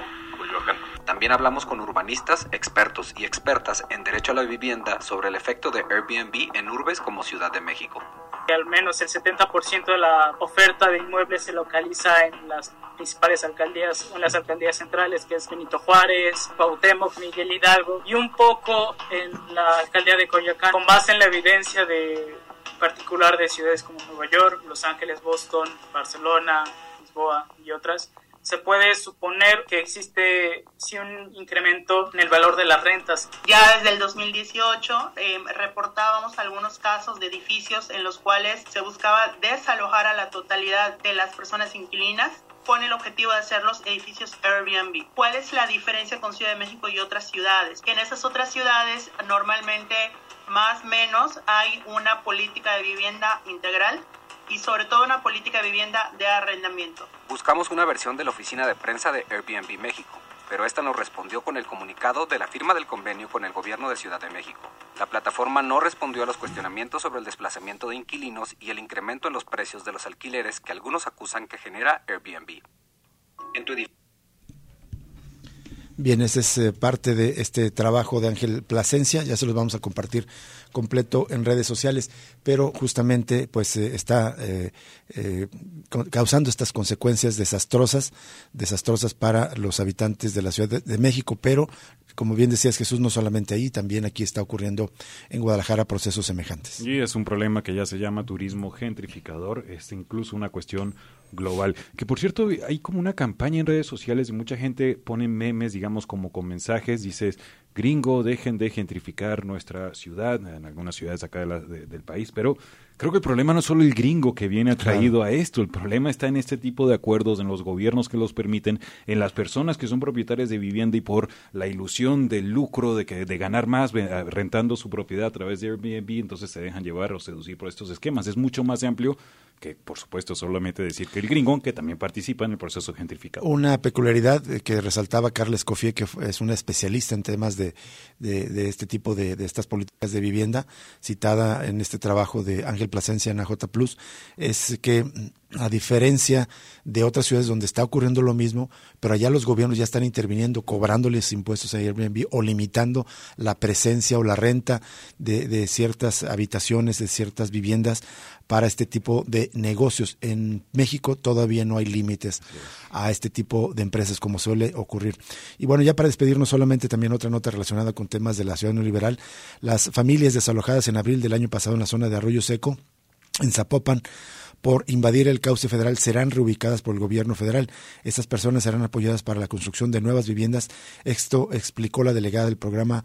También hablamos con urbanistas, expertos y expertas en derecho a la vivienda sobre el efecto de Airbnb en urbes como Ciudad de México. Al menos el 70% de la oferta de inmuebles se localiza en las principales alcaldías, en las alcaldías centrales, que es Benito Juárez, Cuauhtémoc, Miguel Hidalgo, y un poco en la alcaldía de Coyoacán, con base en la evidencia de particular de ciudades como Nueva York, Los Ángeles, Boston, Barcelona, Lisboa y otras se puede suponer que existe sí un incremento en el valor de las rentas. Ya desde el 2018 eh, reportábamos algunos casos de edificios en los cuales se buscaba desalojar a la totalidad de las personas inquilinas con el objetivo de hacer los edificios Airbnb. ¿Cuál es la diferencia con Ciudad de México y otras ciudades? En esas otras ciudades normalmente más o menos hay una política de vivienda integral y sobre todo una política de vivienda de arrendamiento. Buscamos una versión de la oficina de prensa de Airbnb México. Pero esta nos respondió con el comunicado de la firma del convenio con el gobierno de Ciudad de México. La plataforma no respondió a los cuestionamientos sobre el desplazamiento de inquilinos y el incremento en los precios de los alquileres que algunos acusan que genera Airbnb. Bien, ese es eh, parte de este trabajo de Ángel Plasencia, ya se los vamos a compartir completo en redes sociales, pero justamente pues eh, está eh, causando estas consecuencias desastrosas, desastrosas para los habitantes de la Ciudad de, México, pero como bien decías Jesús, no solamente ahí, también aquí está ocurriendo en Guadalajara procesos semejantes. Y es un problema que ya se llama turismo gentrificador, es incluso una cuestión global. Que por cierto, hay como una campaña en redes sociales y mucha gente pone memes, digamos, como con mensajes, dices, gringo, dejen de gentrificar nuestra ciudad, en algunas ciudades acá del país, pero creo que el problema no es solo el gringo que viene atraído a esto, el problema está en este tipo de acuerdos, en los gobiernos que los permiten, en las personas que son propietarias de vivienda y por la ilusión del lucro, de, que, de ganar más rentando su propiedad a través de Airbnb, entonces se dejan llevar o seducir por estos esquemas. Es mucho más amplio que por supuesto solamente decir que el gringón, que también participa en el proceso gentrificado. Una peculiaridad que resaltaba Carles Cofié, que es una especialista en temas de, de, este tipo de, de, estas políticas de vivienda, citada en este trabajo de Ángel Plasencia en AJ Plus, es que a diferencia de otras ciudades donde está ocurriendo lo mismo, pero allá los gobiernos ya están interviniendo, cobrándoles impuestos a Airbnb o limitando la presencia o la renta de, de ciertas habitaciones, de ciertas viviendas para este tipo de negocios. En México todavía no hay límites a este tipo de empresas como suele ocurrir. Y bueno, ya para despedirnos solamente también otra nota relacionada con temas de la ciudad neoliberal. Las familias desalojadas en abril del año pasado en la zona de Arroyo Seco, en Zapopan, por invadir el cauce federal serán reubicadas por el gobierno federal. Estas personas serán apoyadas para la construcción de nuevas viviendas. Esto explicó la delegada del programa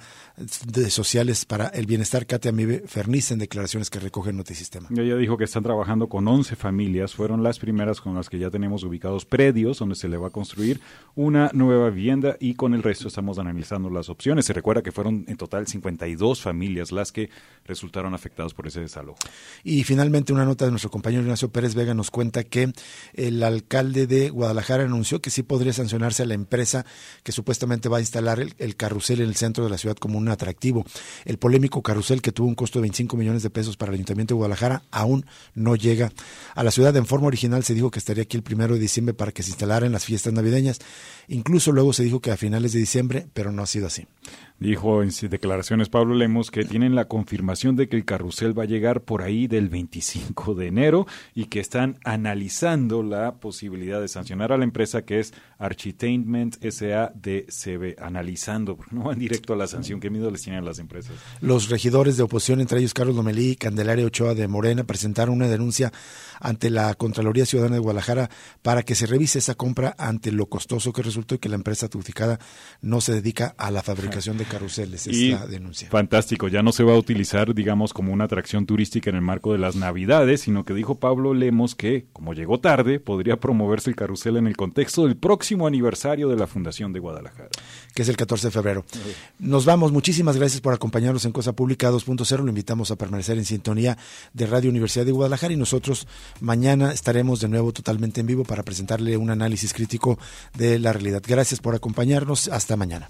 de sociales para el bienestar, Katia Mibe Ferniz, en declaraciones que recoge Notisistema. Ella dijo que están trabajando con 11 familias. Fueron las primeras con las que ya tenemos ubicados predios donde se le va a construir una nueva vivienda y con el resto estamos analizando las opciones. Se recuerda que fueron en total 52 familias las que resultaron afectadas por ese desalojo. Y finalmente una nota de nuestro compañero Ignacio Pérez Vega nos cuenta que el alcalde de Guadalajara anunció que sí podría sancionarse a la empresa que supuestamente va a instalar el, carrusel en el centro de la ciudad como un atractivo. El polémico carrusel que tuvo un costo de 25 millones de pesos para el Ayuntamiento de Guadalajara aún no llega a la ciudad. En forma original se dijo que estaría aquí el primero de diciembre para que se instalara en las fiestas navideñas. Incluso luego se dijo que a finales de diciembre, pero no ha sido así. Dijo en declaraciones Pablo Lemos que tienen la confirmación de que el carrusel va a llegar por ahí del 25 de enero y que están analizando la posibilidad de sancionar a la empresa que es Architainment SADCB, analizando, no van directo a la sanción, ¿qué miedo les tienen a las empresas? Los regidores de oposición, entre ellos Carlos Lomelí y Candelaria Ochoa de Morena, presentaron una denuncia ante la Contraloría Ciudadana de Guadalajara para que se revise esa compra ante lo costoso que resultó y que la empresa tuticada no se dedica a la fabricación de carruseles. Y denuncia. Fantástico, ya no se va a utilizar, digamos, como una atracción turística en el marco de las Navidades, sino que dijo Pablo Lemos que, como llegó tarde, podría promoverse el carrusel en el contexto del próximo aniversario de la Fundación de Guadalajara. Que es el 14 de febrero. Nos vamos, muchísimas gracias por acompañarnos en Cosa Pública 2.0. Lo invitamos a permanecer en sintonía de Radio Universidad de Guadalajara y nosotros mañana estaremos de nuevo totalmente en vivo para presentarle un análisis crítico de la realidad. Gracias por acompañarnos. Hasta mañana.